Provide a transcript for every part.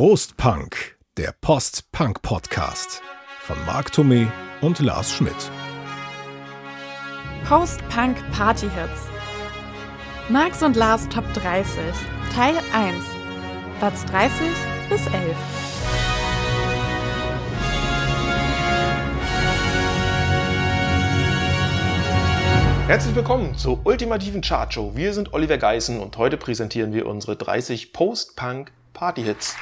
Prost Punk, der Post-Punk-Podcast von Marc Thomé und Lars Schmidt. Post-Punk Party Hits. Marx und Lars Top 30, Teil 1, Platz 30 bis 11. Herzlich willkommen zur ultimativen Chartshow. Wir sind Oliver Geißen und heute präsentieren wir unsere 30 Post-Punk Party-Hits.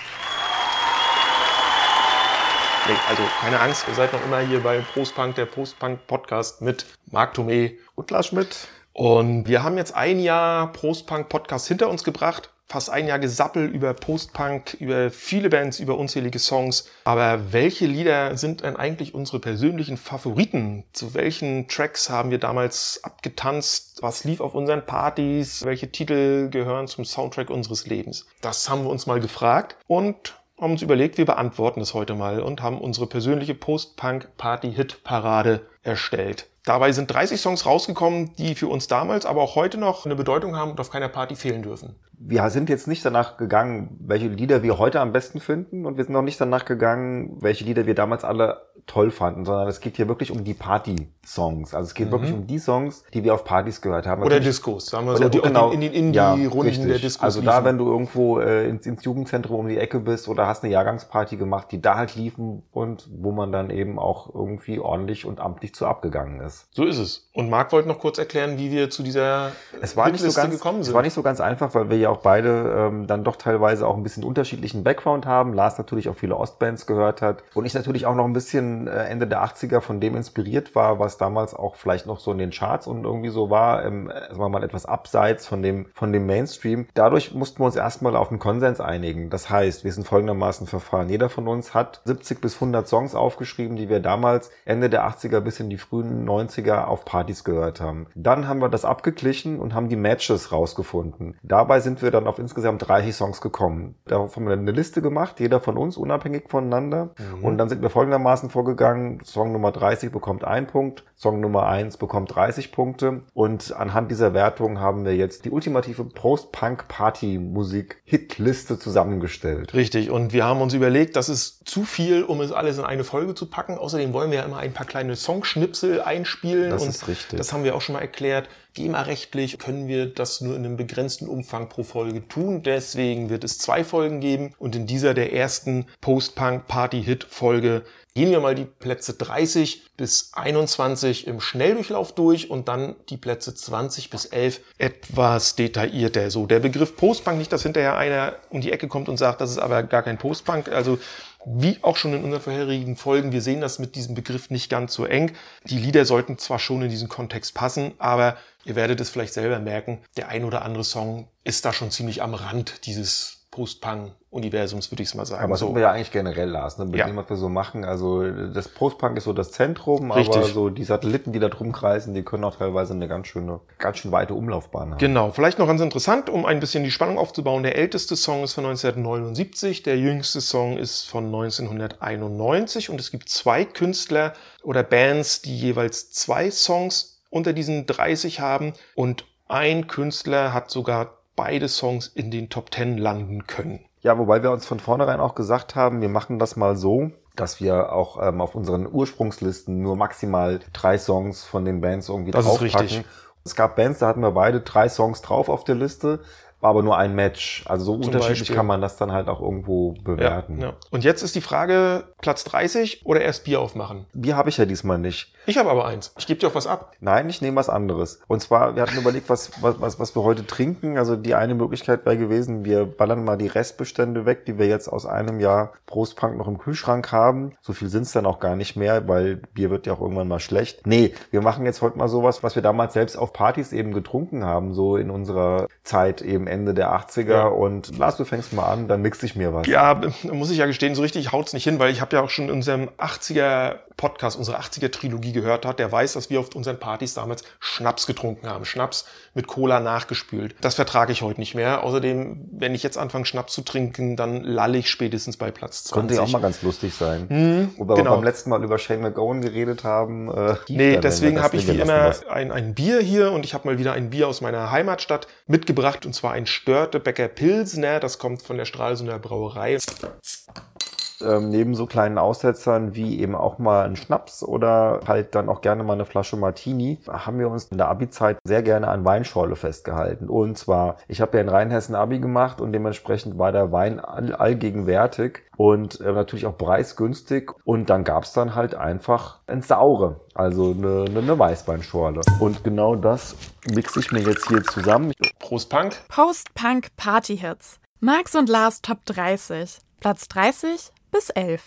Also keine Angst, ihr seid noch immer hier bei Postpunk, der Postpunk-Podcast mit Marc Thomé und Lars Schmidt. Und wir haben jetzt ein Jahr Postpunk-Podcast hinter uns gebracht fast ein Jahr gesappelt über Postpunk, über viele Bands, über unzählige Songs. Aber welche Lieder sind denn eigentlich unsere persönlichen Favoriten? Zu welchen Tracks haben wir damals abgetanzt? Was lief auf unseren Partys? Welche Titel gehören zum Soundtrack unseres Lebens? Das haben wir uns mal gefragt und haben uns überlegt, wir beantworten das heute mal und haben unsere persönliche Post-Punk-Party-Hit-Parade erstellt. Dabei sind 30 Songs rausgekommen, die für uns damals, aber auch heute noch eine Bedeutung haben und auf keiner Party fehlen dürfen. Wir sind jetzt nicht danach gegangen, welche Lieder wir heute am besten finden und wir sind noch nicht danach gegangen, welche Lieder wir damals alle toll fanden, sondern es geht hier wirklich um die Party-Songs. Also es geht mhm. wirklich um die Songs, die wir auf Partys gehört haben. Oder Discos, sagen wir so, die genau, in den Indie-Runden ja, der Discos Also da, wenn du irgendwo äh, ins, ins, Jugendzentrum um die Ecke bist oder hast eine Jahrgangsparty gemacht, die da halt liefen und wo man dann eben auch irgendwie ordentlich und amtlich zu abgegangen ist. So ist es. Und Marc wollte noch kurz erklären, wie wir zu dieser es war nicht so ganz, gekommen sind. Es war nicht so ganz einfach, weil wir ja auch beide ähm, dann doch teilweise auch ein bisschen unterschiedlichen Background haben. Lars natürlich auch viele Ostbands gehört hat und ich natürlich auch noch ein bisschen äh, Ende der 80er von dem inspiriert war, was damals auch vielleicht noch so in den Charts und irgendwie so war, ähm, sagen wir mal etwas abseits von dem, von dem Mainstream. Dadurch mussten wir uns erstmal auf einen Konsens einigen. Das heißt, wir sind folgendermaßen verfahren. Jeder von uns hat 70 bis 100 Songs aufgeschrieben, die wir damals Ende der 80er bis in die frühen 90er auf Partys gehört haben. Dann haben wir das abgeglichen und haben die Matches rausgefunden. Dabei sind wir dann auf insgesamt 30 Songs gekommen. Darauf haben wir eine Liste gemacht, jeder von uns unabhängig voneinander. Mhm. Und dann sind wir folgendermaßen vorgegangen vorgegangen. Song Nummer 30 bekommt ein Punkt, Song Nummer 1 bekommt 30 Punkte. Und anhand dieser Wertung haben wir jetzt die ultimative Post-Punk-Party-Musik-Hitliste zusammengestellt. Richtig. Und wir haben uns überlegt, das ist zu viel, um es alles in eine Folge zu packen. Außerdem wollen wir ja immer ein paar kleine Songschnipsel einspielen. Das und ist richtig. Das haben wir auch schon mal erklärt. GEMA-rechtlich können wir das nur in einem begrenzten Umfang pro Folge tun. Deswegen wird es zwei Folgen geben und in dieser der ersten Post-Punk-Party-Hit-Folge gehen wir mal die Plätze 30 bis 21 im Schnelldurchlauf durch und dann die Plätze 20 bis 11 etwas detaillierter. So, der Begriff Postpunk, nicht, dass hinterher einer um die Ecke kommt und sagt, das ist aber gar kein Postpunk. Also, wie auch schon in unseren vorherigen Folgen, wir sehen das mit diesem Begriff nicht ganz so eng. Die Lieder sollten zwar schon in diesen Kontext passen, aber ihr werdet es vielleicht selber merken, der ein oder andere Song ist da schon ziemlich am Rand dieses Post-Punk-Universums, würde ich es mal sagen. Aber das so. wir ja eigentlich generell, Lars, ne? mit ja. dem, was wir so machen. Also das Post-Punk ist so das Zentrum, Richtig. aber so die Satelliten, die da drum kreisen, die können auch teilweise eine ganz schöne, ganz schön weite Umlaufbahn haben. Genau, vielleicht noch ganz interessant, um ein bisschen die Spannung aufzubauen. Der älteste Song ist von 1979, der jüngste Song ist von 1991 und es gibt zwei Künstler oder Bands, die jeweils zwei Songs unter diesen 30 haben und ein Künstler hat sogar beide Songs in den Top Ten landen können. Ja, wobei wir uns von vornherein auch gesagt haben, wir machen das mal so, dass wir auch ähm, auf unseren Ursprungslisten nur maximal drei Songs von den Bands irgendwie das draufpacken. Es gab Bands, da hatten wir beide drei Songs drauf auf der Liste war aber nur ein Match. Also so Zum unterschiedlich Beispiel. kann man das dann halt auch irgendwo bewerten. Ja, ja. Und jetzt ist die Frage, Platz 30 oder erst Bier aufmachen? Bier habe ich ja diesmal nicht. Ich habe aber eins. Ich gebe dir auch was ab. Nein, ich nehme was anderes. Und zwar, wir hatten überlegt, was, was, was, was wir heute trinken. Also die eine Möglichkeit wäre gewesen, wir ballern mal die Restbestände weg, die wir jetzt aus einem Jahr Prostpunk noch im Kühlschrank haben. So viel sind es dann auch gar nicht mehr, weil Bier wird ja auch irgendwann mal schlecht. Nee, wir machen jetzt heute mal sowas, was wir damals selbst auf Partys eben getrunken haben, so in unserer Zeit eben Ende der 80er. Ja. Und Lars, du fängst mal an, dann mix ich mir was. Ja, muss ich ja gestehen, so richtig haut's nicht hin, weil ich habe ja auch schon in unserem 80er Podcast, unsere 80er Trilogie gehört hat, der weiß, dass wir auf unseren Partys damals Schnaps getrunken haben. Schnaps mit Cola nachgespült. Das vertrage ich heute nicht mehr. Außerdem, wenn ich jetzt anfange, Schnaps zu trinken, dann lalle ich spätestens bei Platz 20. Könnte ja auch mal ganz lustig sein. Hm, Wobei genau. wir beim letzten Mal über Shane McGowan geredet haben. Äh, nee, deswegen habe ich wie immer ein, ein Bier hier und ich habe mal wieder ein Bier aus meiner Heimatstadt mitgebracht und zwar ein Störtebecker Pilsner. Das kommt von der Stralsunder Brauerei. Ähm, neben so kleinen Aussetzern wie eben auch mal ein Schnaps oder halt dann auch gerne mal eine Flasche Martini, haben wir uns in der Abi-Zeit sehr gerne an Weinschorle festgehalten. Und zwar, ich habe ja in Rheinhessen Abi gemacht und dementsprechend war der Wein all, allgegenwärtig und äh, natürlich auch preisgünstig. Und dann gab's dann halt einfach ein Saure, also eine, eine, eine Weißweinschorle. Und genau das mixe ich mir jetzt hier zusammen. Prost Punk. Post-Punk Party Hits. Max und Lars Top 30. Platz 30 bis 11.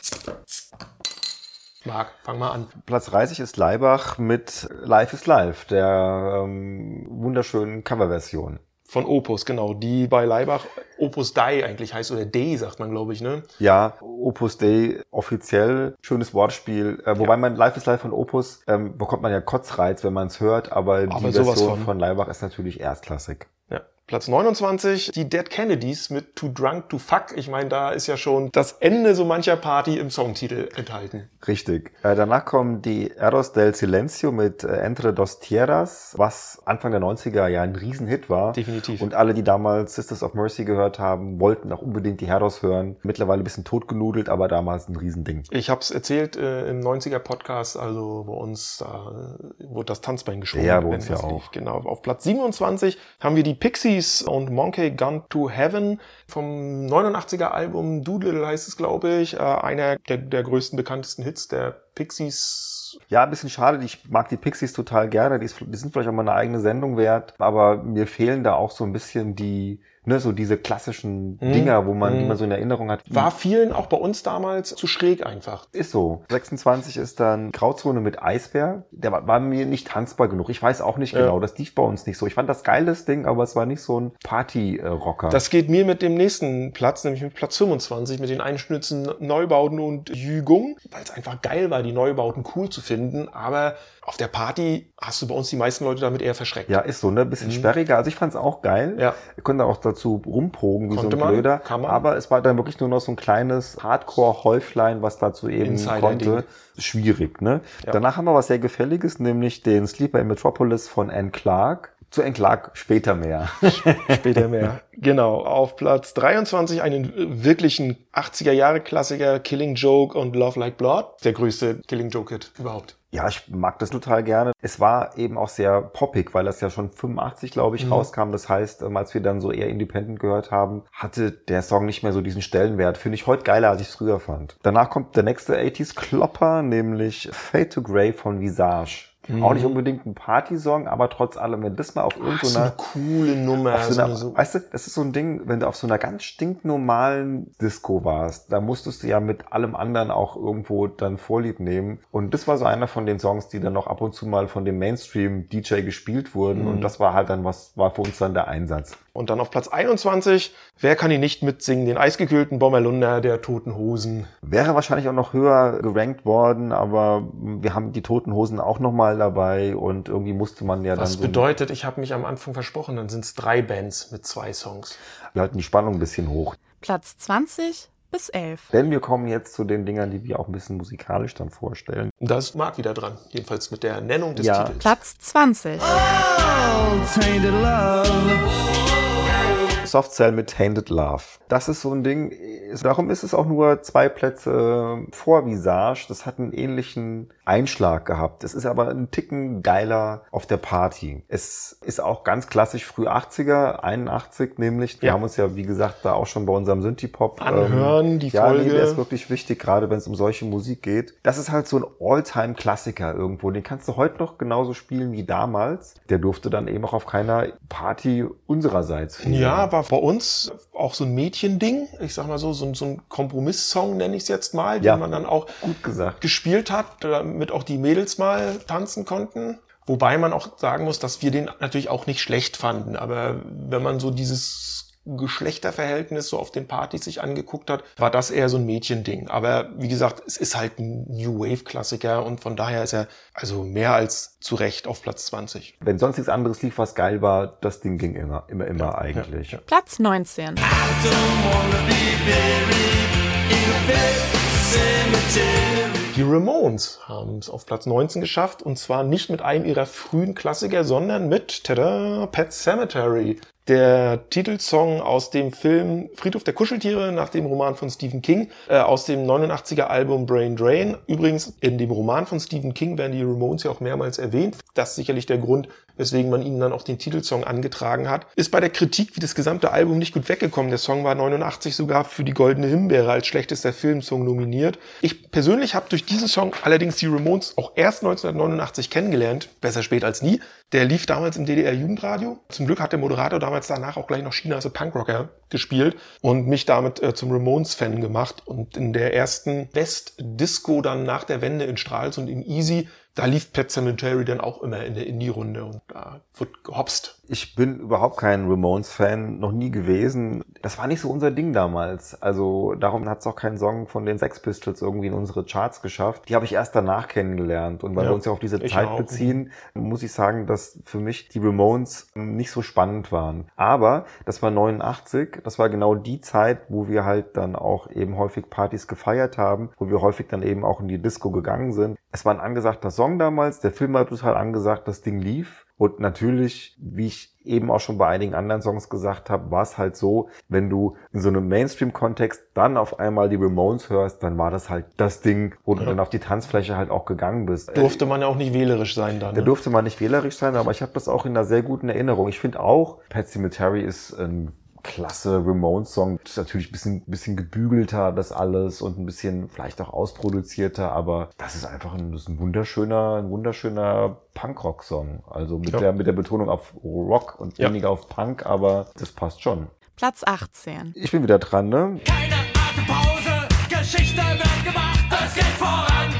Marc, fang mal an. Platz 30 ist Leibach mit Life is Life, der ähm, wunderschönen Coverversion. Von Opus, genau. Die bei Leibach Opus Dei eigentlich heißt, oder Dei sagt man, glaube ich, ne? Ja, Opus Dei offiziell, schönes Wortspiel. Äh, wobei ja. man Life is Life von Opus ähm, bekommt man ja Kotzreiz, wenn man es hört, aber, aber die Version von. von Leibach ist natürlich erstklassig. Ja. Platz 29, die Dead Kennedys mit Too Drunk to Fuck. Ich meine, da ist ja schon das Ende so mancher Party im Songtitel enthalten. Richtig. Äh, danach kommen die Eros del Silencio mit äh, Entre dos Tierras, was Anfang der 90er ja ein Riesenhit war. Definitiv. Und alle, die damals Sisters of Mercy gehört haben, wollten auch unbedingt die Eros hören. Mittlerweile ein bisschen totgenudelt, aber damals ein Riesending. Ich habe es erzählt äh, im 90er Podcast, also bei uns da wurde das Tanzbein geschwungen. Ja, bei uns ja auch. Genau. Auf Platz 27 haben wir die Pixies Pixies und Monkey Gun to Heaven vom 89er Album Doodle heißt es, glaube ich. Äh, einer der, der größten, bekanntesten Hits der Pixies. Ja, ein bisschen schade. Ich mag die Pixies total gerne. Die, die sind vielleicht auch mal eine eigene Sendung wert. Aber mir fehlen da auch so ein bisschen die, ne, so diese klassischen mhm. Dinger, wo man, mhm. die man so in Erinnerung hat. War vielen auch bei uns damals zu schräg einfach. Ist so. 26 ist dann Grauzone mit Eisbär. Der war, war mir nicht tanzbar genug. Ich weiß auch nicht ja. genau. Das lief bei uns nicht so. Ich fand das geiles Ding, aber es war nicht so ein Party-Rocker. Das geht mir mit dem nächsten Platz, nämlich mit Platz 25, mit den Einschnitzen Neubauten und Jügung, weil es einfach geil war, die Neubauten cool zu finden, aber auf der Party hast du bei uns die meisten Leute damit eher verschreckt. Ja, ist so, ne? Bisschen mhm. sperriger. Also ich fand's auch geil. Ja. Ich konnte auch dazu rumprogen, wie Konnte so ein Blöder. Man, aber es war dann wirklich nur noch so ein kleines Hardcore-Häuflein, was dazu eben konnte. Schwierig, ne? Ja. Danach haben wir was sehr Gefälliges, nämlich den Sleeper in Metropolis von Anne Clark. Zu Anne Clark später mehr. später mehr. Genau. Auf Platz 23 einen wirklichen 80er Jahre Klassiker Killing Joke und Love Like Blood. Der größte Killing Joke Hit überhaupt. Ja, ich mag das total gerne. Es war eben auch sehr poppig, weil das ja schon 85, glaube ich, mhm. rauskam. Das heißt, ähm, als wir dann so eher Independent gehört haben, hatte der Song nicht mehr so diesen Stellenwert. Finde ich heute geiler, als ich es früher fand. Danach kommt der nächste 80s Klopper, nämlich Fade to Grey von Visage. Mhm. Auch nicht unbedingt ein Partysong, aber trotz allem, wenn das mal auf irgendeiner... So eine coole Nummer. So einer, so weißt du, das ist so ein Ding, wenn du auf so einer ganz stinknormalen Disco warst, da musstest du ja mit allem anderen auch irgendwo dann Vorlieb nehmen. Und das war so einer von den Songs, die dann noch ab und zu mal von dem Mainstream-DJ gespielt wurden. Mhm. Und das war halt dann was, war für uns dann der Einsatz. Und dann auf Platz 21, wer kann ihn nicht mitsingen? Den eisgekühlten Bommerlunder der Toten Hosen. Wäre wahrscheinlich auch noch höher gerankt worden, aber wir haben die Toten Hosen auch nochmal dabei und irgendwie musste man ja dann. Das so bedeutet, ich habe mich am Anfang versprochen, dann sind es drei Bands mit zwei Songs. Wir halten die Spannung ein bisschen hoch. Platz 20 bis 11. Denn wir kommen jetzt zu den Dingern, die wir auch ein bisschen musikalisch dann vorstellen. Da ist Marc wieder dran, jedenfalls mit der Nennung des ja. Titels. Platz 20. Oh, tainted love. Soft Cell mit Tainted Love. Das ist so ein Ding, darum ist es auch nur zwei Plätze vor Visage. Das hat einen ähnlichen Einschlag gehabt. Es ist aber ein Ticken geiler auf der Party. Es ist auch ganz klassisch früh 80er, 81 nämlich. Wir ja. haben uns ja, wie gesagt, da auch schon bei unserem Synthie-Pop anhören, ähm, die ja, Folge. Ja, nee, der ist wirklich wichtig, gerade wenn es um solche Musik geht. Das ist halt so ein All-Time-Klassiker irgendwo. Den kannst du heute noch genauso spielen wie damals. Der durfte dann eben auch auf keiner Party unsererseits fehlen. Ja, war bei uns auch so ein Mädchending. Ich sag mal so, so, so ein Kompromiss-Song nenne ich es jetzt mal, ja, den man dann auch gut gesagt. gespielt hat, damit auch die Mädels mal tanzen konnten. Wobei man auch sagen muss, dass wir den natürlich auch nicht schlecht fanden. Aber wenn man so dieses Geschlechterverhältnis so auf den Partys sich angeguckt hat, war das eher so ein Mädchending. Aber wie gesagt, es ist halt ein New Wave Klassiker und von daher ist er also mehr als zu Recht auf Platz 20. Wenn sonst nichts anderes lief, was geil war, das Ding ging immer, immer, immer ja, eigentlich. Ja, ja. Platz 19. Die Ramones haben es auf Platz 19 geschafft und zwar nicht mit einem ihrer frühen Klassiker, sondern mit tada, Pet Cemetery. Der Titelsong aus dem Film Friedhof der Kuscheltiere nach dem Roman von Stephen King äh, aus dem 89er Album Brain Drain. Übrigens, in dem Roman von Stephen King werden die Ramones ja auch mehrmals erwähnt. Das ist sicherlich der Grund, weswegen man ihnen dann auch den Titelsong angetragen hat. Ist bei der Kritik wie das gesamte Album nicht gut weggekommen. Der Song war 89 sogar für die Goldene Himbeere als schlechtester Filmsong nominiert. Ich persönlich habe durch diesen Song allerdings die Ramones auch erst 1989 kennengelernt. Besser spät als nie. Der lief damals im DDR-Jugendradio. Zum Glück hat der Moderator damals danach auch gleich noch China als Punkrocker gespielt und mich damit äh, zum Ramones-Fan gemacht. Und in der ersten West-Disco dann nach der Wende in Stralsund in Easy da lief Pet Cemetery dann auch immer in der Indie-Runde und da wird gehopst. Ich bin überhaupt kein Ramones-Fan, noch nie gewesen. Das war nicht so unser Ding damals. Also darum hat es auch keinen Song von den Sex Pistols irgendwie in unsere Charts geschafft. Die habe ich erst danach kennengelernt. Und weil ja, wir uns ja auf diese Zeit auch. beziehen, muss ich sagen, dass für mich die Ramones nicht so spannend waren. Aber das war 89, das war genau die Zeit, wo wir halt dann auch eben häufig Partys gefeiert haben, wo wir häufig dann eben auch in die Disco gegangen sind. Es war ein angesagter Song damals, der Film war total angesagt, das Ding lief. Und natürlich, wie ich eben auch schon bei einigen anderen Songs gesagt habe, war es halt so, wenn du in so einem Mainstream-Kontext dann auf einmal die Ramones hörst, dann war das halt das Ding, wo du ja. dann auf die Tanzfläche halt auch gegangen bist. Durfte man ja auch nicht wählerisch sein dann. Da ne? durfte man nicht wählerisch sein, aber ich habe das auch in einer sehr guten Erinnerung. Ich finde auch, Pat Cemetery ist ein klasse Ramones-Song. Ist natürlich ein bisschen, bisschen gebügelter, das alles und ein bisschen vielleicht auch ausproduzierter, aber das ist einfach ein, das ist ein wunderschöner, ein wunderschöner Punkrock-Song. Also mit ja. der, mit der Betonung auf Rock und weniger ja. auf Punk, aber das passt schon. Platz 18. Ich bin wieder dran, ne? Keine Atempause, Geschichte wird gemacht, das geht voran.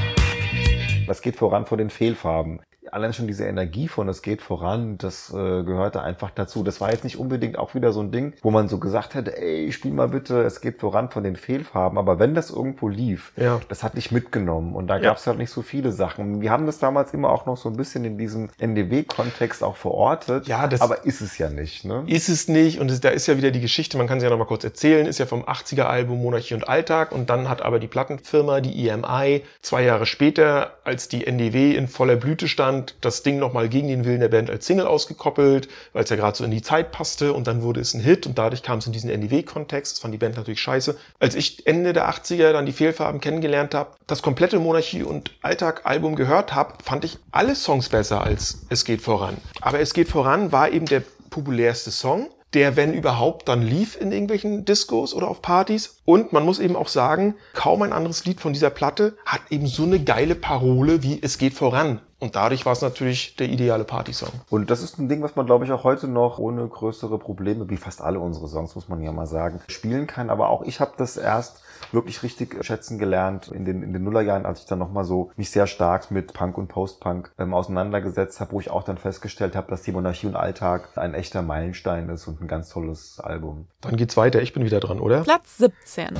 Das geht voran vor den Fehlfarben allein schon diese Energie von es geht voran, das äh, gehörte einfach dazu. Das war jetzt nicht unbedingt auch wieder so ein Ding, wo man so gesagt hätte, ey, spiel mal bitte, es geht voran von den Fehlfarben. Aber wenn das irgendwo lief, ja. das hat dich mitgenommen. Und da ja. gab es halt nicht so viele Sachen. Wir haben das damals immer auch noch so ein bisschen in diesem NDW-Kontext auch verortet. Ja, das aber ist es ja nicht. Ne? Ist es nicht. Und es, da ist ja wieder die Geschichte, man kann sie ja noch mal kurz erzählen, ist ja vom 80er-Album Monarchie und Alltag. Und dann hat aber die Plattenfirma, die EMI, zwei Jahre später, als die NDW in voller Blüte stand, Deutschland das Ding nochmal gegen den Willen der Band als Single ausgekoppelt, weil es ja gerade so in die Zeit passte und dann wurde es ein Hit und dadurch kam es in diesen NDW-Kontext. Das fand die Band natürlich scheiße. Als ich Ende der 80er dann die Fehlfarben kennengelernt habe, das komplette Monarchie und Alltag-Album gehört habe, fand ich alle Songs besser als Es geht voran. Aber Es geht voran war eben der populärste Song der, wenn überhaupt, dann lief in irgendwelchen Discos oder auf Partys. Und man muss eben auch sagen, kaum ein anderes Lied von dieser Platte hat eben so eine geile Parole wie Es geht voran. Und dadurch war es natürlich der ideale Partysong. Und das ist ein Ding, was man, glaube ich, auch heute noch ohne größere Probleme, wie fast alle unsere Songs, muss man ja mal sagen, spielen kann. Aber auch ich habe das erst wirklich richtig schätzen gelernt in den, in den Nullerjahren, als ich dann nochmal so mich sehr stark mit Punk und Post-Punk ähm, auseinandergesetzt habe, wo ich auch dann festgestellt habe, dass die Monarchie und Alltag ein echter Meilenstein ist und ein ganz tolles Album. Dann geht's weiter. Ich bin wieder dran, oder? Platz 17.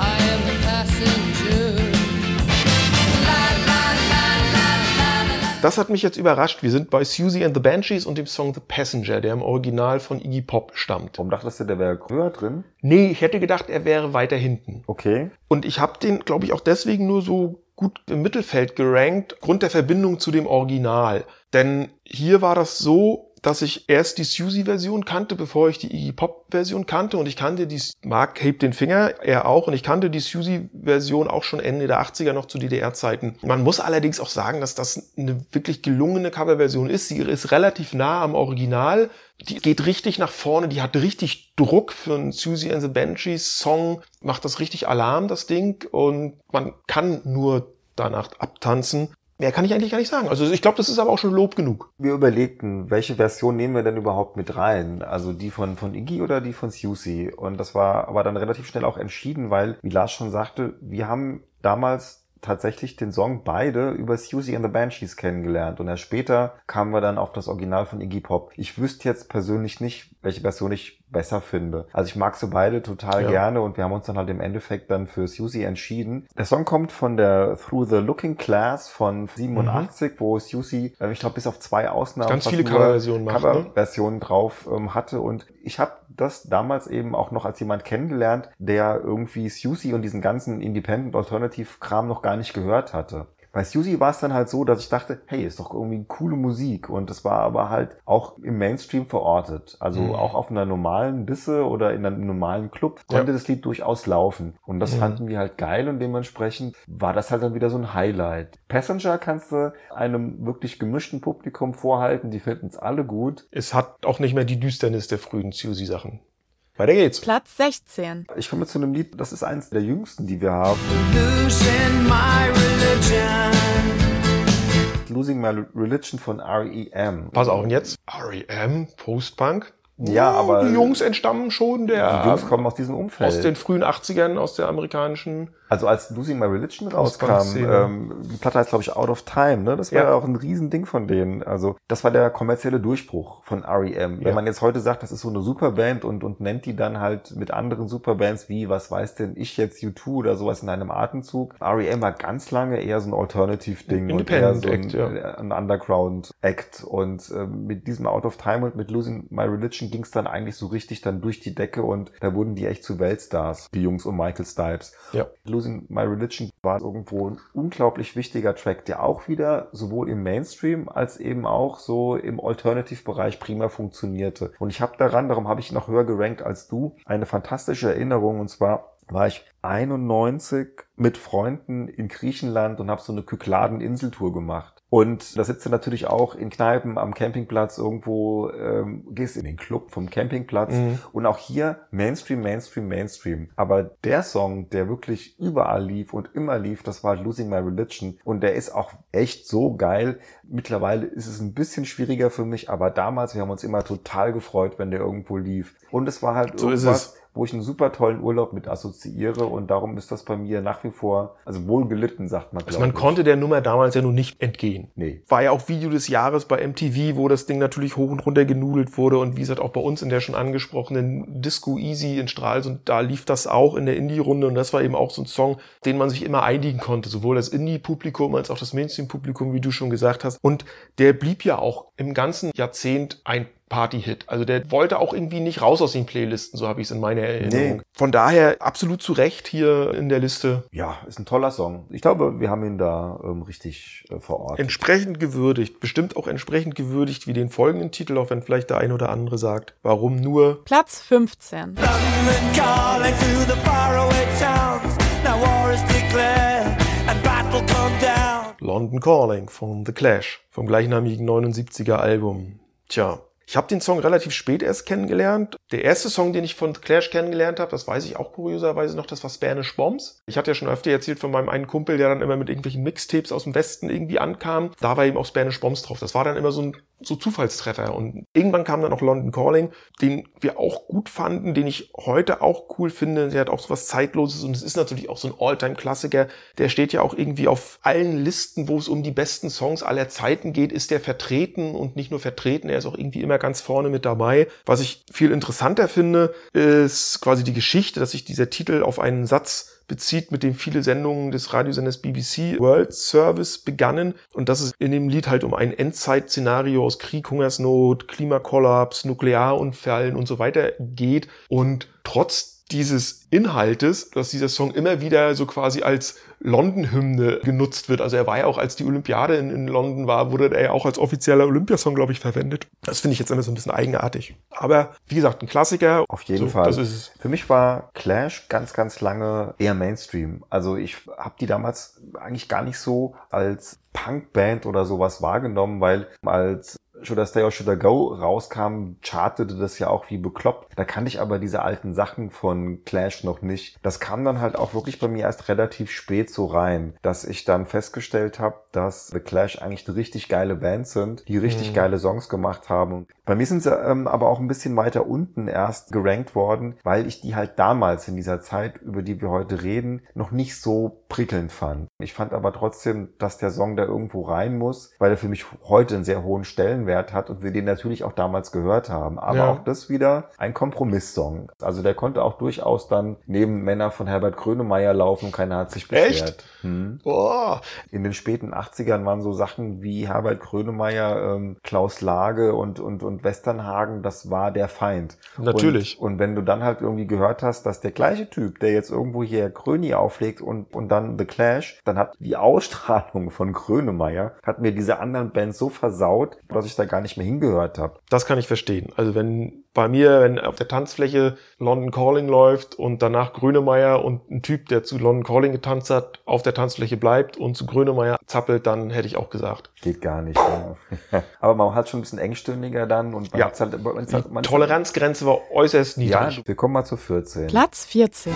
Das hat mich jetzt überrascht. Wir sind bei Susie and the Banshees und dem Song The Passenger, der im Original von Iggy Pop stammt. Warum dachtest du, der wäre höher drin? Nee, ich hätte gedacht, er wäre weiter hinten. Okay. Und ich habe den, glaube ich, auch deswegen nur so gut im Mittelfeld gerankt, Grund der Verbindung zu dem Original. Denn hier war das so, dass ich erst die Suzy-Version kannte, bevor ich die Iggy Pop-Version kannte. Und ich kannte die, Mark hebt den Finger, er auch. Und ich kannte die Suzy-Version auch schon Ende der 80er noch zu DDR-Zeiten. Man muss allerdings auch sagen, dass das eine wirklich gelungene Coverversion ist. Sie ist relativ nah am Original. Die geht richtig nach vorne, die hat richtig Druck für einen Susie and the Banshees Song, macht das richtig Alarm, das Ding. Und man kann nur danach abtanzen. Mehr kann ich eigentlich gar nicht sagen. Also ich glaube, das ist aber auch schon Lob genug. Wir überlegten, welche Version nehmen wir denn überhaupt mit rein? Also die von, von Iggy oder die von Susie? Und das war aber dann relativ schnell auch entschieden, weil, wie Lars schon sagte, wir haben damals tatsächlich den Song beide über Susie and the Banshees kennengelernt und erst später kamen wir dann auf das Original von Iggy Pop. Ich wüsste jetzt persönlich nicht, welche Version ich besser finde. Also ich mag sie beide total ja. gerne und wir haben uns dann halt im Endeffekt dann für Susie entschieden. Der Song kommt von der Through the Looking Class von 87, mhm. wo Susie, äh, ich glaube bis auf zwei Ausnahmen ganz viele Coverversionen Coverversionen ne? drauf ähm, hatte und ich habe das damals eben auch noch als jemand kennengelernt, der irgendwie Susie und diesen ganzen Independent Alternative Kram noch gar nicht gehört hatte. Bei Susie war es dann halt so, dass ich dachte, hey, ist doch irgendwie coole Musik. Und es war aber halt auch im Mainstream verortet. Also Mhm. auch auf einer normalen Bisse oder in einem normalen Club konnte Ja. das Lied durchaus laufen. Und das Mhm. fanden wir halt geil und dementsprechend war das halt dann wieder so ein Highlight. Passenger kannst du einem wirklich gemischten Publikum vorhalten, die finden es alle gut. Es hat auch nicht mehr die Düsternis der frühen Susie-Sachen. Weiter geht's. Platz 16. Ich komme zu einem Lied, das ist eins der jüngsten, die wir haben. Losing my religion. Losing My Religion von R.E.M. Pass auf, und jetzt R.E.M., Post-Punk. Ja, aber- Die Jungs entstammen schon der... Die Jungs kommen aus diesem Umfeld. aus den frühen 80ern, aus der amerikanischen... Also als Losing My Religion rauskam, ähm, die Platte heißt glaube ich Out of Time, ne? Das war Ja. auch ein Riesending von denen. Also das war der kommerzielle Durchbruch von R.E.M. Wenn Ja. man jetzt heute sagt, das ist so eine Superband und, und nennt die dann halt mit anderen Superbands wie, was weiß denn ich jetzt, U2 oder sowas in einem Atemzug. R.E.M. war ganz lange eher so ein Alternative-Ding und eher so ein, Act, ja. äh, ein Underground-Act. Und ähm, mit diesem Out of Time und mit Losing My Religion ging es dann eigentlich so richtig dann durch die Decke und da wurden die echt zu Weltstars, die Jungs um Michael Stipes. Ja. Losing My Religion war irgendwo ein unglaublich wichtiger Track, der auch wieder sowohl im Mainstream als eben auch so im Alternative-Bereich prima funktionierte. Und ich habe daran, darum habe ich noch höher gerankt als du, eine fantastische Erinnerung und zwar war ich 91 mit Freunden in Griechenland und habe so eine Kykladen-Inseltour gemacht. Und da sitzt du natürlich auch in Kneipen am Campingplatz irgendwo, ähm, gehst in den Club vom Campingplatz Mhm. und auch hier Mainstream, Mainstream, Mainstream. Aber der Song, der wirklich überall lief und immer lief, das war Losing My Religion. Und der ist auch echt so geil. Mittlerweile ist es ein bisschen schwieriger für mich, aber damals, wir haben uns immer total gefreut, wenn der irgendwo lief. Und es war halt So ist irgendwas, wo ich einen super tollen Urlaub mit assoziiere und darum ist das bei mir nach wie vor, also wohl gelitten, sagt man. Also man ich. konnte der Nummer damals ja nun nicht entgehen. Nee. War ja auch Video des Jahres bei MTV, wo das Ding natürlich hoch und runter genudelt wurde und wie gesagt auch bei uns in der schon angesprochenen Disco Easy in Stralsund, da lief das auch in der Indie-Runde und das war eben auch so ein Song, den man sich immer einigen konnte, sowohl das Indie-Publikum als auch das Mainstream-Publikum, wie du schon gesagt hast. Und der blieb ja auch im ganzen Jahrzehnt ein Party-Hit. Also der wollte auch irgendwie nicht raus aus den Playlisten, so habe ich es in meiner Erinnerung. Nee. Von daher absolut zu Recht hier in der Liste. Ja, ist ein toller Song. Ich glaube, wir haben ihn da ähm, richtig äh, verortet. Entsprechend gewürdigt, bestimmt auch entsprechend gewürdigt wie den folgenden Titel, auch wenn vielleicht der ein oder andere sagt, warum nur Platz 15. London calling to the faraway towns. Now war is declared and battle come down. London Calling von The Clash, vom gleichnamigen 79er Album. Tja, ich habe den Song relativ spät erst kennengelernt. Der erste Song, den ich von Clash kennengelernt habe, das weiß ich auch kurioserweise noch, das war Spanish Bombs. Ich hatte ja schon öfter erzählt von meinem einen Kumpel, der dann immer mit irgendwelchen Mixtapes aus dem Westen irgendwie ankam. Da war eben auch Spanish Bombs drauf. Das war dann immer so ein so Zufallstreffer. Und irgendwann kam dann auch London Calling, den wir auch gut fanden, den ich heute auch cool finde. Der hat auch so was Zeitloses und es ist natürlich auch so ein All-Time-Klassiker. Der steht ja auch irgendwie auf allen Listen, wo es um die besten Songs aller Zeiten geht, ist der vertreten und nicht nur vertreten, er ist auch irgendwie immer ganz vorne mit dabei. Was ich viel interessanter finde, ist quasi die Geschichte, dass sich dieser Titel auf einen Satz bezieht, mit dem viele Sendungen des Radiosenders BBC World Service begannen und dass es in dem Lied halt um ein Endzeit-Szenario aus Krieg, Hungersnot, Klimakollaps, Nuklearunfällen und so weiter geht und trotz dieses Inhaltes, dass dieser Song immer wieder so quasi als London-Hymne genutzt wird. Also er war ja auch, als die Olympiade in, in London war, wurde er ja auch als offizieller Olympiasong, glaube ich, verwendet. Das finde ich jetzt immer so ein bisschen eigenartig. Aber wie gesagt, ein Klassiker. Auf jeden So, Fall. Für mich war Clash ganz, ganz lange eher Mainstream. Also ich habe die damals eigentlich gar nicht so als Punkband oder sowas wahrgenommen, weil als Should I Stay or Should I Go rauskam, chartete das ja auch wie bekloppt. Da kannte ich aber diese alten Sachen von Clash noch nicht. Das kam dann halt auch wirklich bei mir erst relativ spät so rein, dass ich dann festgestellt habe, dass The Clash eigentlich eine richtig geile Band sind, die richtig Mhm. geile Songs gemacht haben. Bei mir sind sie ähm, aber auch ein bisschen weiter unten erst gerankt worden, weil ich die halt damals in dieser Zeit, über die wir heute reden, noch nicht so prickelnd fand. Ich fand aber trotzdem, dass der Song da irgendwo rein muss, weil er für mich heute einen sehr hohen Stellenwert Stellenwert hat und wir den natürlich auch damals gehört haben. Aber Ja. auch das wieder ein Kompromisssong. Also der konnte auch durchaus dann neben Männer von Herbert Grönemeyer laufen und keiner hat sich beschwert. Hm. In den späten 80ern waren so Sachen wie Herbert Grönemeyer, ähm, Klaus Lage und, und, und Westernhagen, das war der Feind. Natürlich. Und, und wenn du dann halt irgendwie gehört hast, dass der gleiche Typ, der jetzt irgendwo hier Gröni auflegt und, und dann The Clash, dann hat die Ausstrahlung von Grönemeyer, hat mir diese anderen Bands so versaut, dass ich da gar nicht mehr hingehört habe. Das kann ich verstehen. Also wenn bei mir, wenn auf der Tanzfläche London Calling läuft und danach Grönemeyer und ein Typ, der zu London Calling getanzt hat, auf der Tanzfläche bleibt und zu Grönemeyer zappelt, dann hätte ich auch gesagt. Geht gar nicht. ja. Aber man hat schon ein bisschen engstirniger dann und man Ja. hat's halt, man Die hat, man Toleranzgrenze war äußerst Ja, niedrig. wir kommen mal zu 14. Platz 14.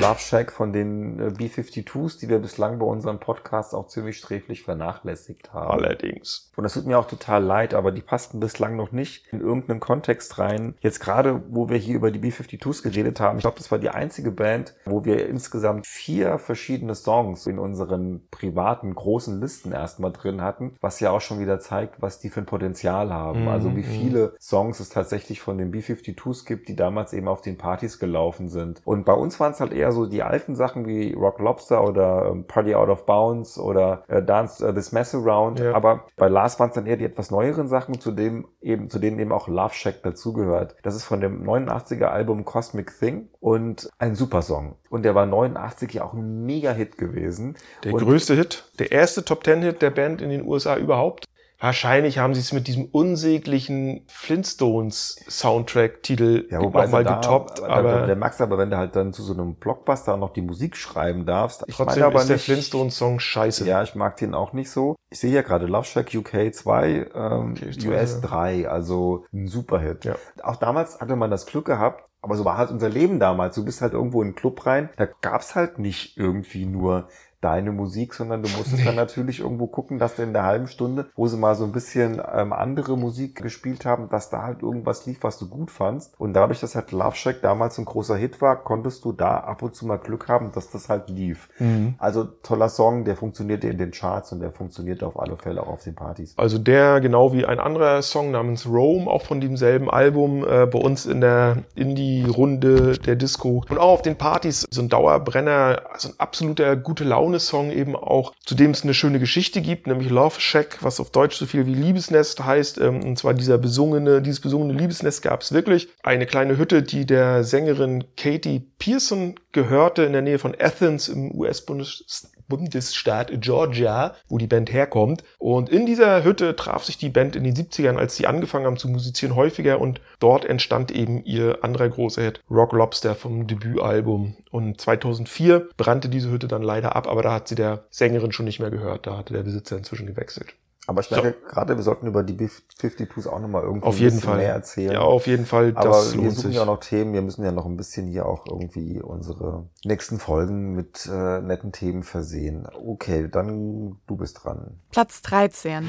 Love Shack von den äh, B-52s, die wir bislang bei unserem Podcast auch ziemlich sträflich vernachlässigt haben. Allerdings. Und das tut mir auch total leid, aber die passten bislang noch nicht in irgendeinen Kontext rein. Jetzt gerade, wo wir hier über die B-52s geredet haben, ich glaube, das war die einzige Band, wo wir insgesamt vier verschiedene Songs in unseren privaten großen Listen erstmal drin hatten, was ja auch schon wieder zeigt, was die für ein Potenzial haben. Mhm, Also wie mhm. viele Songs es tatsächlich von den B-52s gibt, die damals eben auf den Partys gelaufen sind. Und bei uns waren es halt eher so die alten Sachen wie Rock Lobster oder ähm, Party Out of Bounds oder äh, Dance uh, This Mess Around. Ja. Aber bei Lars waren es dann eher die etwas neueren Sachen, zu dem eben, zu denen eben auch Love Shack dazugehört. Das ist von dem 89er Album Cosmic Thing und ein super Song. Und der war 89 ja auch ein Mega-Hit gewesen. Der und größte Hit, der erste Top Ten Hit der Band in den USA überhaupt. Wahrscheinlich haben sie es mit diesem unsäglichen Flintstones-Soundtrack-Titel Ja, nochmal getoppt, da- aber der Max, aber wenn du halt dann zu so einem Blockbuster noch die Musik schreiben darfst, ich trotzdem aber ist der nicht, Flintstones-Song scheiße. Ja, ich mag den auch nicht so. Ich sehe ja gerade Love Shack UK 2, ähm, 2, US ja. 3, also ein Superhit. Ja. Auch damals hatte man das Glück gehabt, aber so war halt unser Leben damals. Du bist halt irgendwo in einen Club rein, da gab's halt nicht irgendwie nur deine Musik, sondern du musstest dann natürlich irgendwo gucken, dass du in der halben Stunde, wo sie mal so ein bisschen ähm, andere Musik gespielt haben, dass da halt irgendwas lief, was du gut fandst. Und dadurch, dass halt Love Shack damals ein großer Hit war, konntest du da ab und zu mal Glück haben, dass das halt lief. Mhm. Also toller Song, der funktionierte in den Charts und der funktionierte auf alle Fälle auch auf den Partys. Also der, genau wie ein anderer Song namens Rome, auch von demselben Album, äh, bei uns in der Indie-Runde der Disco und auch auf den Partys so ein Dauerbrenner, also ein absoluter gute Laune-Song eben auch, zu dem es eine schöne Geschichte gibt, nämlich Love Shack, was auf Deutsch so viel wie Liebesnest heißt. Ähm, und zwar dieser besungene, dieses besungene Liebesnest gab es wirklich. Eine kleine Hütte, die der Sängerin Katie Pearson gehörte in der Nähe von Athens im US-Bundesstaat Bundesstaat Georgia, wo die Band herkommt. Und in dieser Hütte traf sich die Band in den 70ern, als sie angefangen haben zu musizieren, häufiger. Und dort entstand eben ihr anderer großer Hit, Rock Lobster vom Debütalbum. Und 2004 brannte diese Hütte dann leider ab, aber da hat sie der Sängerin schon nicht mehr gehört. Da hatte der Besitzer inzwischen gewechselt. Aber ich merke gerade, wir sollten über die B-52s auch nochmal irgendwie Auf ein jeden bisschen Fall. mehr erzählen. Ja, auf jeden Fall, Aber das wir lohnt suchen sich. ja auch noch Themen. Wir müssen ja noch ein bisschen hier auch irgendwie unsere nächsten Folgen mit äh, netten Themen versehen. Okay, dann du bist dran. Platz 13.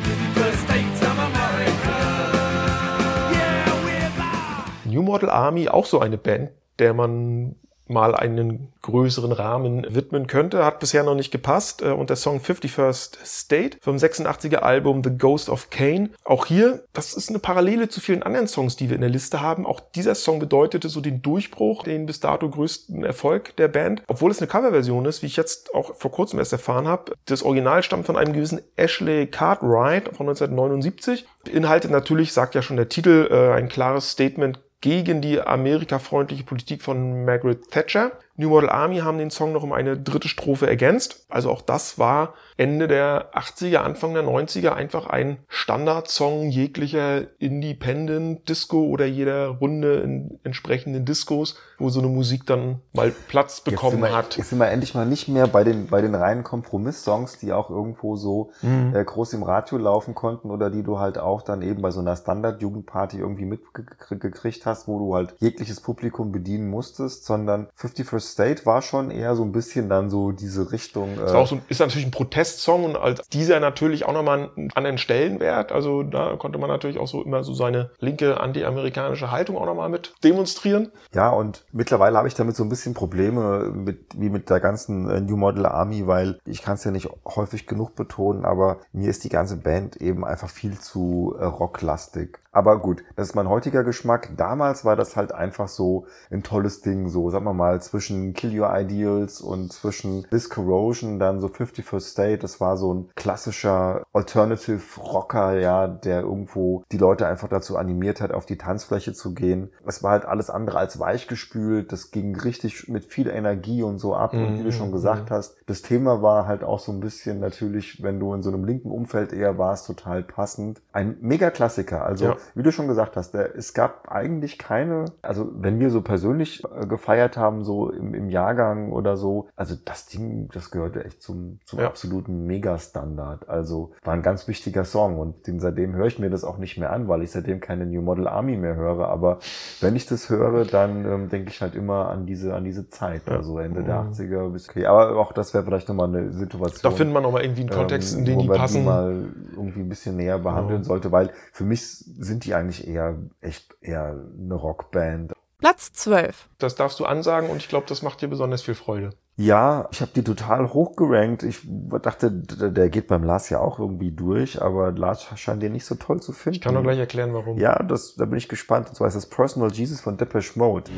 New Model Army, auch so eine Band, der man mal einen größeren Rahmen widmen könnte, hat bisher noch nicht gepasst. Äh, Und der Song 51st State vom 86er Album The Ghost of Cain. Auch hier, das ist eine Parallele zu vielen anderen Songs, die wir in der Liste haben. Auch dieser Song bedeutete so den Durchbruch, den bis dato größten Erfolg der Band. Obwohl es eine Coverversion ist, wie ich jetzt auch vor kurzem erst erfahren habe. Das Original stammt von einem gewissen Ashley Cartwright von 1979. Beinhaltet natürlich, sagt ja schon der Titel, äh, ein klares Statement gegen die amerikafreundliche Politik von Margaret Thatcher. New Model Army haben den Song noch um eine dritte Strophe ergänzt. Also auch das war Ende der 80er, Anfang der 90er einfach ein Standardsong jeglicher Independent Disco oder jeder Runde in entsprechenden Discos, wo so eine Musik dann mal Platz bekommen jetzt wir, hat. Jetzt sind wir endlich mal nicht mehr bei den, bei den reinen Kompromiss-Songs, die auch irgendwo so Mhm. äh, groß im Radio laufen konnten oder die du halt auch dann eben bei so einer Standard-Jugendparty irgendwie mitgekriegt hast, wo du halt jegliches Publikum bedienen musstest, sondern 51st State war schon eher so ein bisschen dann so diese Richtung. Ist, auch so, ist natürlich ein Protestsong und als dieser natürlich auch nochmal einen anderen Stellenwert. Also da konnte man natürlich auch so immer so seine linke anti-amerikanische Haltung auch nochmal mit demonstrieren. Ja, und mittlerweile habe ich damit so ein bisschen Probleme mit, wie mit der ganzen äh, New Model Army, weil ich kann es ja nicht häufig genug betonen, aber mir ist die ganze Band eben einfach viel zu äh, rocklastig. Aber gut, das ist mein heutiger Geschmack. Damals war das halt einfach so ein tolles Ding, so sagen wir mal zwischen Kill Your Ideals und zwischen This Corrosion, dann so 51st State. Das war so ein klassischer Alternative Rocker, ja, der irgendwo die Leute einfach dazu animiert hat, auf die Tanzfläche zu gehen. Es war halt alles andere als weichgespült. Das ging richtig mit viel Energie und so ab. Und wie du schon Mhm. gesagt hast, das Thema war halt auch so ein bisschen natürlich, wenn du in so einem linken Umfeld eher warst, total passend. Ein Mega-Klassiker. Also Ja. Wie du schon gesagt hast, der, es gab eigentlich keine, also wenn wir so persönlich äh, gefeiert haben, so im, im Jahrgang oder so, also das Ding, das gehörte echt zum, zum Ja. absoluten Megastandard. Also war ein ganz wichtiger Song und den, seitdem höre ich mir das auch nicht mehr an, weil ich seitdem keine New Model Army mehr höre. Aber wenn ich das höre, dann ähm, denke ich halt immer an diese, an diese Zeit, Ja. also Ende der 80er bis, okay. Aber auch das wäre vielleicht nochmal eine Situation. Da findet man nochmal irgendwie einen Kontext, ähm, in den wo die man passen. Die mal irgendwie ein bisschen näher behandeln Ja. sollte, weil für mich sind die eigentlich eher echt eher eine Rockband. Platz 12. Das darfst du ansagen und ich glaube, das macht dir besonders viel Freude. Ja, ich habe die total hochgerankt. Ich dachte, der geht beim Lars ja auch irgendwie durch, aber Lars scheint den nicht so toll zu finden. Ich kann doch gleich erklären, warum. Ja, das, da bin ich gespannt. Und zwar ist das Personal Jesus von Depeche Mode.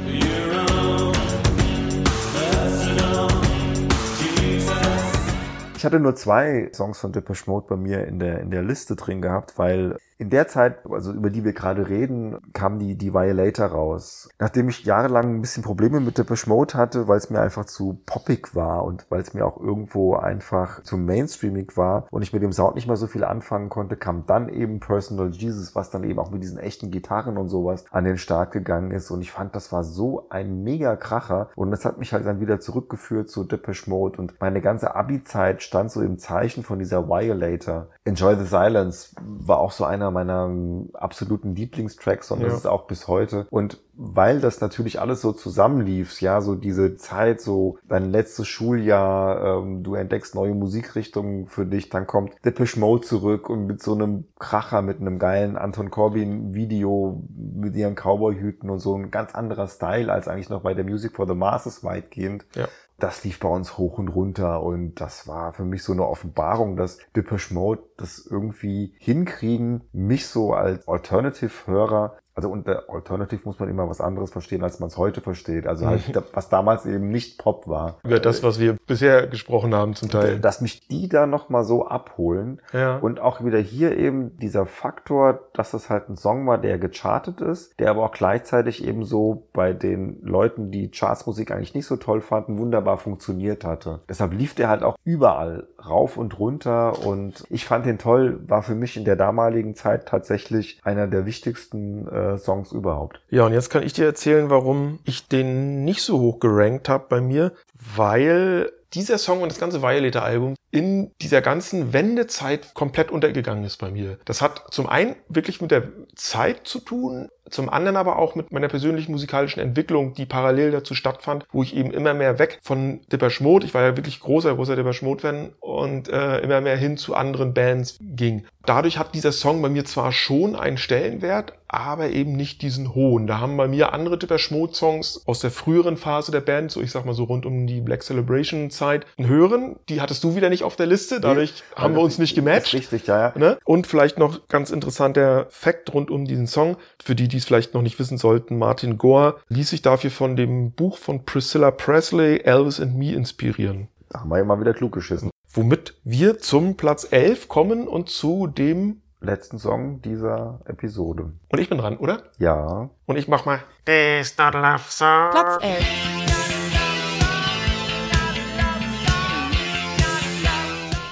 Ich hatte nur zwei Songs von Depeche Mode bei mir in der, in der Liste drin gehabt, weil in der Zeit, also über die wir gerade reden, kam die, die Violator raus. Nachdem ich jahrelang ein bisschen Probleme mit Depeche Mode hatte, weil es mir einfach zu poppig war und weil es mir auch irgendwo einfach zu mainstreamig war und ich mit dem Sound nicht mehr so viel anfangen konnte, kam dann eben Personal Jesus, was dann eben auch mit diesen echten Gitarren und sowas an den Start gegangen ist und ich fand, das war so ein mega Kracher und das hat mich halt dann wieder zurückgeführt zu Depeche Mode und meine ganze Abi-Zeit stand so im Zeichen von dieser Violator. Enjoy the Silence war auch so einer meiner ähm, absoluten Lieblingstracks und das Ja. ist auch bis heute. Und weil das natürlich alles so zusammenlief, ja, so diese Zeit, so dein letztes Schuljahr, ähm, du entdeckst neue Musikrichtungen für dich, dann kommt Depeche Mode zurück und mit so einem Kracher, mit einem geilen Anton Corbin Video mit ihren Cowboyhüten und so ein ganz anderer Style als eigentlich noch bei der Music for the Masses weitgehend Ja. Das lief bei uns hoch und runter und das war für mich so eine Offenbarung, dass Depeche Mode das irgendwie hinkriegen, mich so als Alternative-Hörer, also unter Alternative muss man immer was anderes verstehen, als man es heute versteht. Also halt, da- was damals eben nicht Pop war. Über das, was wir bisher gesprochen haben, zum Teil. Dass mich die da nochmal so abholen. Ja. Und auch wieder hier eben dieser Faktor, dass das halt ein Song war, der gechartet ist, der aber auch gleichzeitig eben so bei den Leuten, die Chartsmusik eigentlich nicht so toll fanden, wunderbar funktioniert hatte. Deshalb lief der halt auch überall rauf und runter und ich fand den toll, war für mich in der damaligen Zeit tatsächlich einer der wichtigsten äh, Songs überhaupt. Ja, und jetzt kann ich dir erzählen, warum ich den nicht so hoch gerankt habe bei mir, weil dieser Song und das ganze Violator-Album in dieser ganzen Wendezeit komplett untergegangen ist bei mir. Das hat zum einen wirklich mit der Zeit zu tun, zum anderen aber auch mit meiner persönlichen musikalischen Entwicklung, die parallel dazu stattfand, wo ich eben immer mehr weg von Depeche Mode, ich war ja wirklich großer, großer Depeche Mode-Fan und äh, immer mehr hin zu anderen Bands ging. Dadurch hat dieser Song bei mir zwar schon einen Stellenwert, aber eben nicht diesen hohen. Da haben bei mir andere Depeche Mode Songs aus der früheren Phase der Band, so ich sag mal so rund um die Black Celebration Zeit, einen höheren. Die hattest du wieder nicht auf der Liste, dadurch haben wir uns nicht Ist gematcht. richtig, ja, ja. Ne? Und vielleicht noch ganz interessanter Fakt rund um diesen Song. Für die, die es vielleicht noch nicht wissen sollten, Martin Gore ließ sich dafür von dem Buch von Priscilla Presley, Elvis and Me, inspirieren. Da haben wir ja mal wieder klug geschissen. Womit wir zum Platz 11 kommen und zu dem... Letzten Song dieser Episode. Und ich bin dran, oder? Ja. Und ich mach mal... This not love song. Platz 11.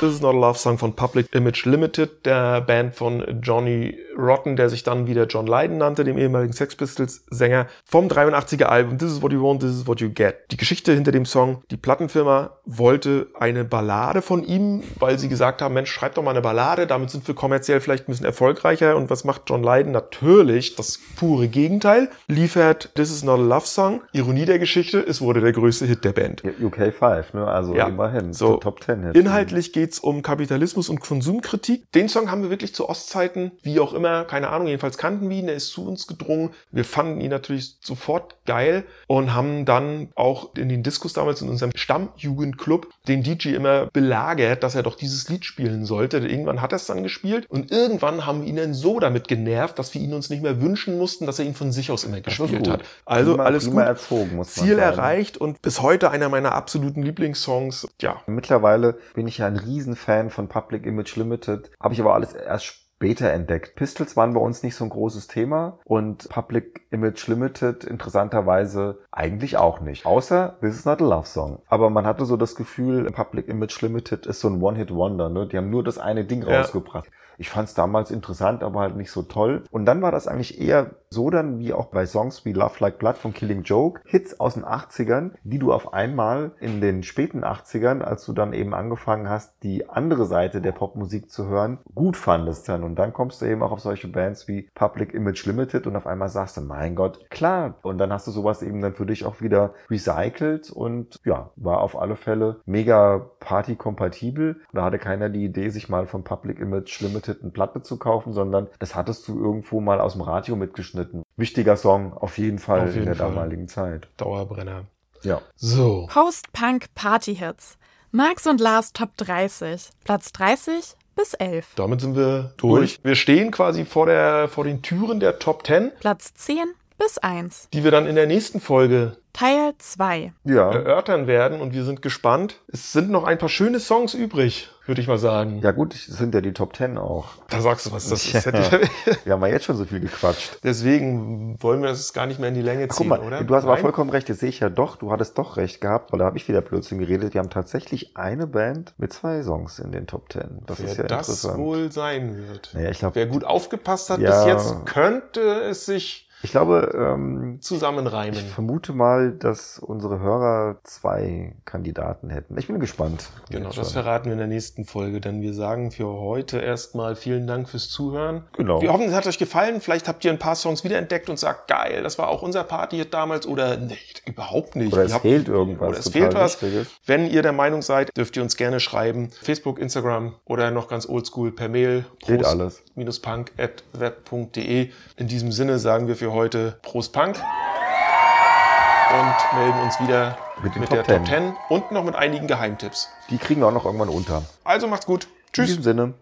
This is not a love song von Public Image Limited, der Band von Johnny Rotten, der sich dann wieder John Lydon nannte, dem ehemaligen Sex Pistols Sänger, vom 83er Album This is what you want, this is what you get. Die Geschichte hinter dem Song, die Plattenfirma wollte eine Ballade von ihm, weil sie gesagt haben, Mensch, schreib doch mal eine Ballade, damit sind wir kommerziell vielleicht ein bisschen erfolgreicher. Und was macht John Lydon? Natürlich das pure Gegenteil, liefert This is not a love song. Ironie der Geschichte, es wurde der größte Hit der Band. UK 5, ne? also Ja. immerhin, So, Top 10 Hit. Inhaltlich geht's um Kapitalismus und Konsumkritik. Den Song haben wir wirklich zu Ostzeiten, wie auch immer, keine Ahnung, jedenfalls kannten wir ihn, der ist zu uns gedrungen. Wir fanden ihn natürlich sofort geil und haben dann auch in den Diskus damals in unserem Stammjugendclub den DJ immer belagert, dass er doch dieses Lied spielen sollte. Irgendwann hat er es dann gespielt und irgendwann haben wir ihn dann so damit genervt, dass wir ihn uns nicht mehr wünschen mussten, dass er ihn von sich aus immer gespielt hat. Also Prima- alles prima gut. erzogen, Ziel sagen. erreicht und bis heute einer meiner absoluten Lieblingssongs. Ja, Mittlerweile bin ich ja ein Riesenfan von Public Image Limited, habe ich aber alles erst später entdeckt. Pistols waren bei uns nicht so ein großes Thema und Public Image Limited interessanterweise eigentlich auch nicht. Außer This is not a love song. Aber man hatte so das Gefühl, Public Image Limited ist so ein One-Hit-Wonder. Ne? Die haben nur das eine Ding Ja. rausgebracht. Ich fand es damals interessant, aber halt nicht so toll. Und dann war das eigentlich eher so dann wie auch bei Songs wie Love Like Blood von Killing Joke, Hits aus den 80ern, die du auf einmal in den späten 80ern, als du dann eben angefangen hast, die andere Seite der Popmusik zu hören, gut fandest dann. Und dann kommst du eben auch auf solche Bands wie Public Image Limited und auf einmal sagst du, mein Gott, klar. Und dann hast du sowas eben dann für dich auch wieder recycelt und ja, war auf alle Fälle mega party-kompatibel. Da hatte keiner die Idee, sich mal von Public Image Limited eine Platte zu kaufen, sondern das hattest du irgendwo mal aus dem Radio mitgeschnitten. Wichtiger Song auf jeden Fall Auf jeden in der Fall. damaligen Zeit. Dauerbrenner. Ja. So. Post-Punk Party Hits. Max und Lars Top 30. Platz 30 bis 11. Damit sind wir durch. Wir stehen quasi vor, der, vor den Türen der Top 10, Platz 10 bis 1. die wir dann in der nächsten Folge Teil 2. Ja. erörtern werden und wir sind gespannt. Es sind noch ein paar schöne Songs übrig, würde ich mal sagen. Ja gut, das sind ja die Top 10 auch. Da sagst du was, das ist. Ja. Hätte ich, Wir haben ja jetzt schon so viel gequatscht. deswegen wollen wir das gar nicht mehr in die Länge Guck ziehen, mal, oder? du hast aber Nein? vollkommen recht, jetzt sehe ich ja doch, du hattest doch recht gehabt, weil da habe ich wieder Blödsinn geredet. Wir haben tatsächlich eine Band mit zwei Songs in den Top 10. Das ist ja Wer das interessant. wohl sein wird. Naja, ich glaube, Wer gut aufgepasst hat Ja. bis jetzt, könnte es sich ich glaube, ähm, zusammenreimen. ich vermute mal, dass unsere Hörer zwei Kandidaten hätten. Ich bin gespannt. Genau, das schon. verraten wir in der nächsten Folge, denn wir sagen für heute erstmal vielen Dank fürs Zuhören. Genau. Wir hoffen, es hat euch gefallen. Vielleicht habt ihr ein paar Songs wiederentdeckt und sagt, geil, das war auch unser Party damals oder nee, überhaupt nicht. Oder es habt- fehlt irgendwas. Oder es fehlt was. Wichtiges. Wenn ihr der Meinung seid, dürft ihr uns gerne schreiben. Facebook, Instagram oder noch ganz oldschool per Mail. Geht alles. punk.web.de. In diesem Sinne sagen wir für heute Prost Punk und melden uns wieder Mit mit Top der Top 10. 10 und noch mit einigen Geheimtipps. Die kriegen wir auch noch irgendwann unter. Also macht's gut. In Tschüss. diesem Sinne.